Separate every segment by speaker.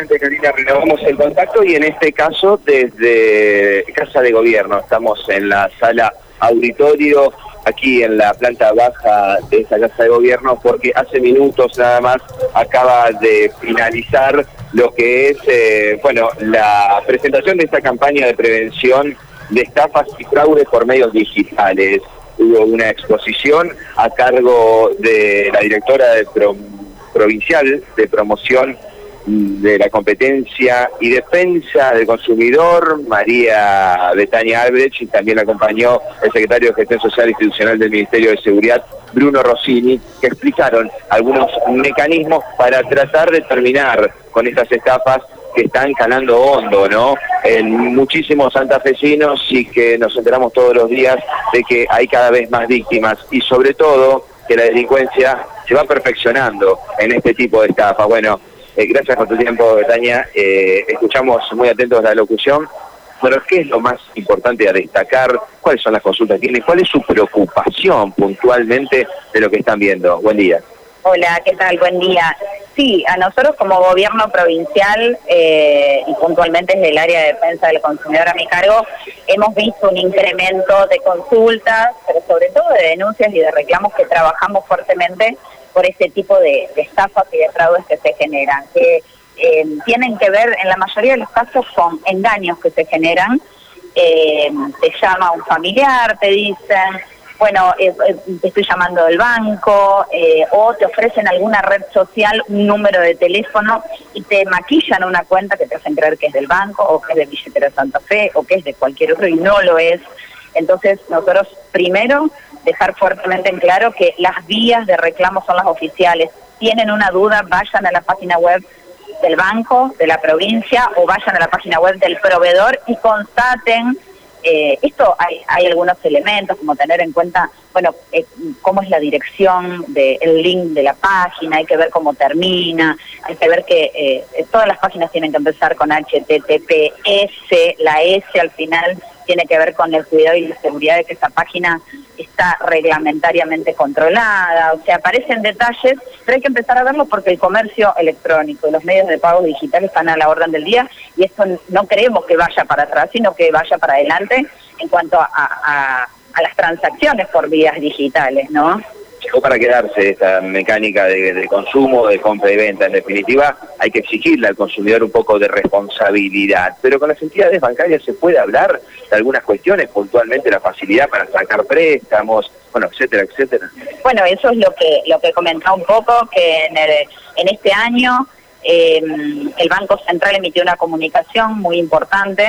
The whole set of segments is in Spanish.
Speaker 1: Exactamente, Karina, renovamos el contacto y en este caso desde Casa de Gobierno. Estamos en la sala auditorio aquí en la planta baja de esta Casa de Gobierno porque hace minutos nada más acaba de finalizar lo que es, eh, bueno, la presentación de esta campaña de prevención de estafas y fraudes por medios digitales. Hubo una exposición a cargo de la directora de provincial de promoción de la competencia y defensa del consumidor, María Betania Albrecht, y también acompañó el secretario de Gestión Social e Institucional del Ministerio de Seguridad, Bruno Rossini, que explicaron algunos mecanismos para tratar de terminar con estas estafas que están calando hondo, ¿no? En muchísimos santafesinos y que nos enteramos todos los días de que hay cada vez más víctimas y sobre todo que la delincuencia se va perfeccionando en este tipo de estafa. Bueno, eh, gracias por tu tiempo, Betania. Eh, escuchamos muy atentos la locución. Pero, ¿qué es lo más importante a destacar? ¿Cuáles son las consultas que tienen? ¿Cuál es su preocupación puntualmente de lo que están viendo? Buen día.
Speaker 2: Hola, ¿qué tal? Buen día. Sí, a nosotros como gobierno provincial eh, y puntualmente desde el área de defensa del consumidor a mi cargo, hemos visto un incremento de consultas, pero sobre todo de denuncias y de reclamos que trabajamos fuertemente por ese tipo de, estafas y de fraudes que se generan, que eh, tienen que ver en la mayoría de los casos con engaños que se generan. Eh, te llama un familiar, te dicen bueno, eh, eh, te estoy llamando del banco, eh, o te ofrecen alguna red social un número de teléfono y te maquillan una cuenta que te hacen creer que es del banco, o que es de Billetera Santa Fe, o que es de cualquier otro, y no lo es. Entonces, nosotros primero dejar fuertemente en claro que las vías de reclamo son las oficiales. Tienen una duda, vayan a la página web del banco, de la provincia, o vayan a la página web del proveedor y constaten eh, esto hay, hay, algunos elementos, como tener en cuenta, bueno, eh, cómo es la dirección del link de la página, hay que ver cómo termina, hay que ver que eh, todas las páginas tienen que empezar con HTTPS, la S al final tiene que ver con el cuidado y la seguridad de que esa página está reglamentariamente controlada, o sea, aparecen detalles, pero hay que empezar a verlo porque el comercio electrónico y los medios de pago digital están a la orden del día y esto no creemos que vaya para atrás, sino que vaya para adelante en cuanto a, a las transacciones por vías digitales, ¿no?
Speaker 1: Llegó para quedarse esta mecánica de, consumo, de compra y venta. En definitiva, hay que exigirle al consumidor un poco de responsabilidad. Pero con las entidades bancarias se puede hablar de algunas cuestiones, puntualmente la facilidad para sacar préstamos, bueno, etcétera, etcétera.
Speaker 2: Bueno, eso es lo que lo que comentaba un poco, que en, en este año eh, el Banco Central emitió una comunicación muy importante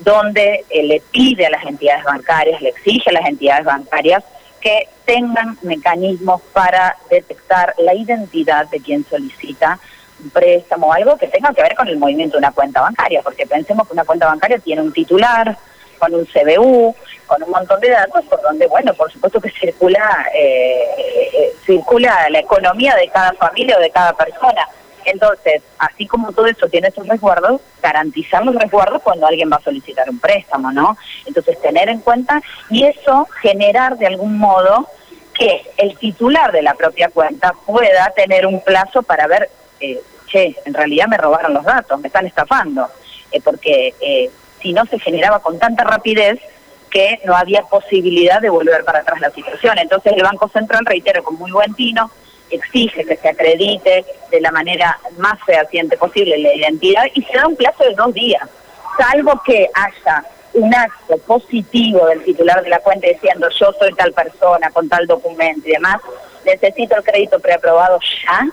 Speaker 2: donde eh, le pide a las entidades bancarias, le exige a las entidades bancarias que tengan mecanismos para detectar la identidad de quien solicita un préstamo o algo que tenga que ver con el movimiento de una cuenta bancaria, porque pensemos que una cuenta bancaria tiene un titular, con un CBU, con un montón de datos, por donde, bueno, por supuesto que circula, eh, eh, circula la economía de cada familia o de cada persona. Entonces, así como todo eso tiene esos resguardos, garantizar los resguardos cuando alguien va a solicitar un préstamo, ¿no? Entonces, tener en cuenta y eso generar de algún modo que el titular de la propia cuenta pueda tener un plazo para ver, eh, che, en realidad me robaron los datos, me están estafando, eh, porque eh, si no se generaba con tanta rapidez que no había posibilidad de volver para atrás la situación. Entonces el Banco Central, reitero, con muy buen tino, exige que se acredite de la manera más fehaciente posible la identidad y se da un plazo de dos días, salvo que haya un acto positivo del titular de la cuenta diciendo yo soy tal persona con tal documento y demás, necesito el crédito preaprobado ya,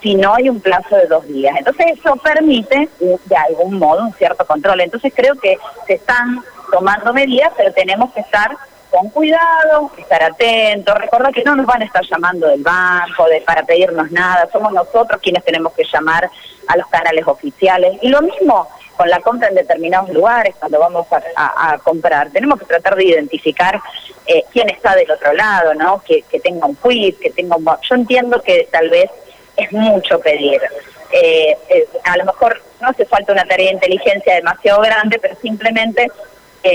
Speaker 2: si no hay un plazo de dos días. Entonces eso permite de algún modo un cierto control. Entonces creo que se están tomando medidas, pero tenemos que estar con cuidado, estar atentos, recordar que no nos van a estar llamando del banco de, para pedirnos nada, somos nosotros quienes tenemos que llamar a los canales oficiales. Y lo mismo con la compra en determinados lugares, cuando vamos a, comprar, tenemos que tratar de identificar eh, quién está del otro lado, ¿no? Que, tenga un quiz, que tenga un... Yo entiendo que tal vez es mucho pedir. Eh, eh, a lo mejor no hace falta una tarea de inteligencia demasiado grande, pero simplemente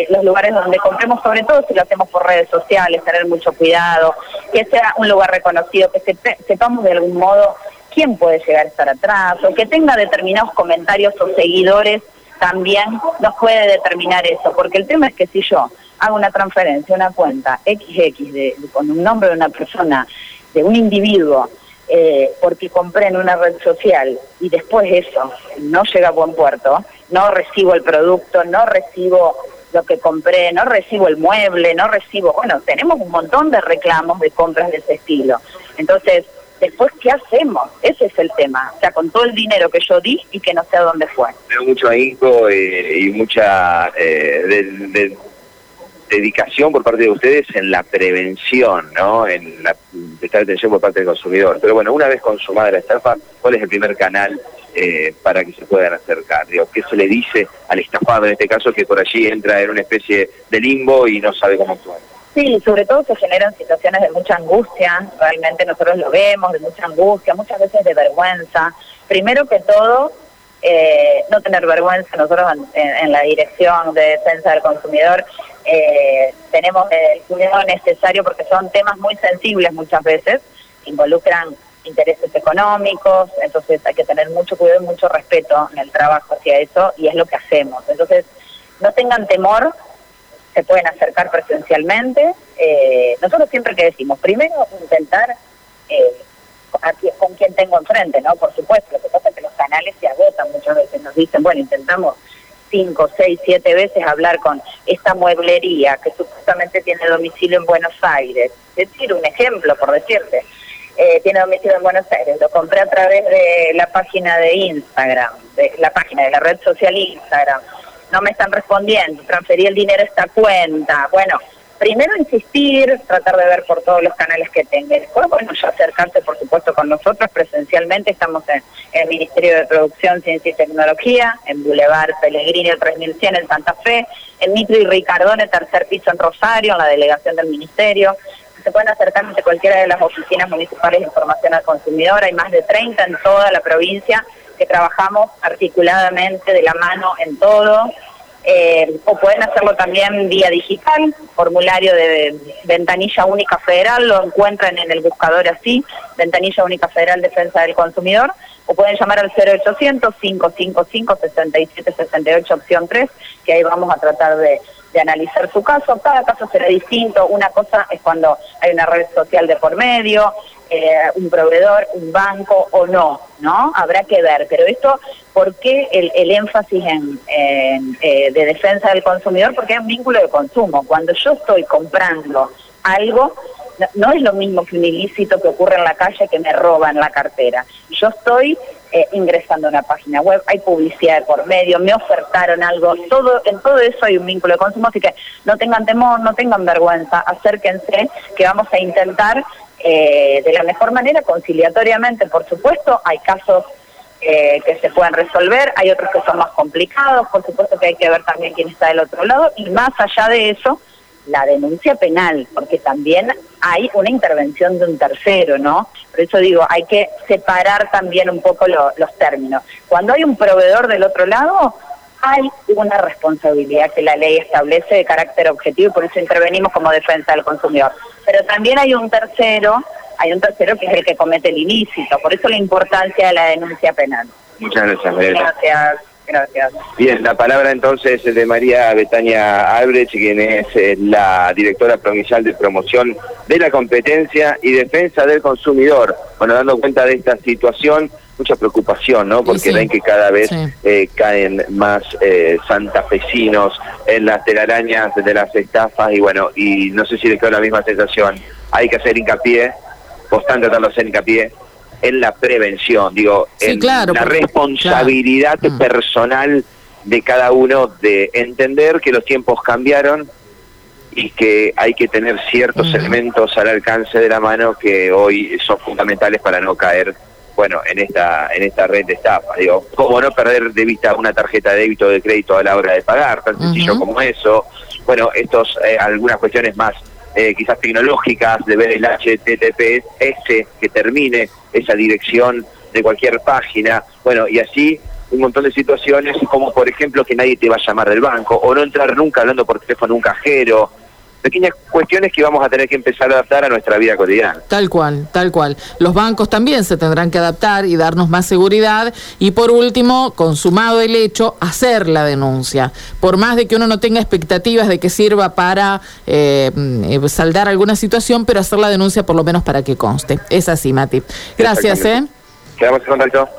Speaker 2: los lugares donde compremos, sobre todo si lo hacemos por redes sociales, tener mucho cuidado, que sea un lugar reconocido, que sepamos de algún modo quién puede llegar a estar atrás, o que tenga determinados comentarios o seguidores, también nos puede determinar eso, porque el tema es que si yo hago una transferencia, una cuenta XX de, con un nombre de una persona, de un individuo, eh, porque compré en una red social y después eso no llega a buen puerto, no recibo el producto, no recibo lo que compré, no recibo el mueble, no recibo, bueno, tenemos un montón de reclamos de compras de ese estilo. Entonces, después, ¿qué hacemos? Ese es el tema. O sea, con todo el dinero que yo di y que no sé a dónde fue.
Speaker 1: Tengo mucho ahínco eh, y mucha eh, dedicación por parte de ustedes en la prevención, ¿no? En la prestar atención por parte del consumidor. Pero bueno, una vez consumada la estafa, ¿cuál es el primer canal eh, para que se puedan acercar? Digo, ¿Qué se le dice al estafado en este caso que por allí entra en una especie de limbo y no sabe cómo actuar?
Speaker 2: Sí, sobre todo se generan situaciones de mucha angustia, realmente nosotros lo vemos, de mucha angustia, muchas veces de vergüenza. Primero que todo, eh, no tener vergüenza, nosotros en, la Dirección de Defensa del Consumidor eh, tenemos el cuidado necesario porque son temas muy sensibles muchas veces, involucran intereses económicos, entonces hay que tener mucho cuidado y mucho respeto en el trabajo hacia eso y es lo que hacemos. Entonces, no tengan temor se pueden acercar presencialmente. Eh, nosotros siempre que decimos, primero intentar eh, con quien tengo enfrente, ¿no? Por supuesto, lo que pasa es que los canales se agotan muchas veces, nos dicen, bueno, intentamos cinco, seis, siete veces hablar con esta mueblería que supuestamente tiene domicilio en Buenos Aires. Es decir, un ejemplo, por decirte. Eh, tiene domicilio en Buenos Aires, lo compré a través de la página de Instagram, de la página de la red social Instagram no me están respondiendo, transferí el dinero a esta cuenta. Bueno, primero insistir, tratar de ver por todos los canales que tenga. Después, bueno, ya acercarse, por supuesto, con nosotros presencialmente. Estamos en, el Ministerio de Producción, Ciencia y Tecnología, en Boulevard Pellegrini, el 3100 en Santa Fe, en Mitro y Ricardone, tercer piso en Rosario, en la delegación del Ministerio. Se pueden acercar ante cualquiera de las oficinas municipales de información al consumidor. Hay más de 30 en toda la provincia que trabajamos articuladamente de la mano en todo. Eh, o pueden hacerlo también vía digital, formulario de ventanilla única federal, lo encuentran en el buscador así, ventanilla única federal defensa del consumidor, o pueden llamar al 0800-555-6768 opción 3, que ahí vamos a tratar de, de analizar su caso. Cada caso será distinto. Una cosa es cuando hay una red social de por medio, eh, un proveedor, un banco o no, ¿no? Habrá que ver. Pero esto, ¿por qué el, el énfasis en, eh, de defensa del consumidor? Porque hay un vínculo de consumo. Cuando yo estoy comprando algo, no, es lo mismo que un ilícito que ocurre en la calle que me roban la cartera. Yo estoy eh, ingresando a una página web, hay publicidad por medio, me ofertaron algo, todo en todo eso hay un vínculo de consumo, así que no tengan temor, no tengan vergüenza, acérquense, que vamos a intentar eh, de la mejor manera, conciliatoriamente, por supuesto, hay casos eh, que se pueden resolver, hay otros que son más complicados, por supuesto que hay que ver también quién está del otro lado, y más allá de eso, la denuncia penal, porque también hay una intervención de un tercero, ¿no? Por eso digo, hay que separar también un poco los términos. Cuando hay un proveedor del otro lado, hay una responsabilidad que la ley establece de carácter objetivo y por eso intervenimos como defensa del consumidor. Pero también hay un tercero, hay un tercero que es el que comete el ilícito, por eso la importancia de la denuncia penal.
Speaker 1: Muchas gracias, Gracias. Gracias. Bien, la palabra entonces es de María Betania Albrecht, quien es eh, la directora provincial de promoción de la competencia y defensa del consumidor. Bueno, dando cuenta de esta situación, mucha preocupación, ¿no? Porque ven que cada vez eh, caen más eh, santafesinos en las telarañas de las estafas y bueno, y no sé si les quedó la misma sensación. Hay que hacer hincapié, constante tratando de hacer hincapié en la prevención, digo, en la responsabilidad mm. personal de cada uno de entender que los tiempos cambiaron y que hay que tener ciertos elementos al alcance de la mano que hoy son fundamentales para no caer bueno en esta en esta red de estafa digo. Cómo no perder de vista una tarjeta de débito o de crédito a la hora de pagar tan sencillo como eso bueno estos eh, algunas cuestiones más eh, quizás tecnológicas, de ver el HTTPS que termine esa dirección de cualquier página, bueno, y así un montón de situaciones como por ejemplo que nadie te va a llamar del banco o no entrar nunca hablando por teléfono un cajero, pequeñas cuestiones que vamos a tener que empezar a adaptar a nuestra vida cotidiana.
Speaker 3: Tal cual, tal cual. Los bancos también se tendrán que adaptar y darnos más seguridad. Y por último, consumado el hecho, hacer la denuncia. Por más de que uno no tenga expectativas de que sirva para eh, mm, saldar alguna situación, pero hacer la denuncia por lo menos para que conste. Es así, Mati. Gracias, ¿eh?
Speaker 1: Quedamos en contacto.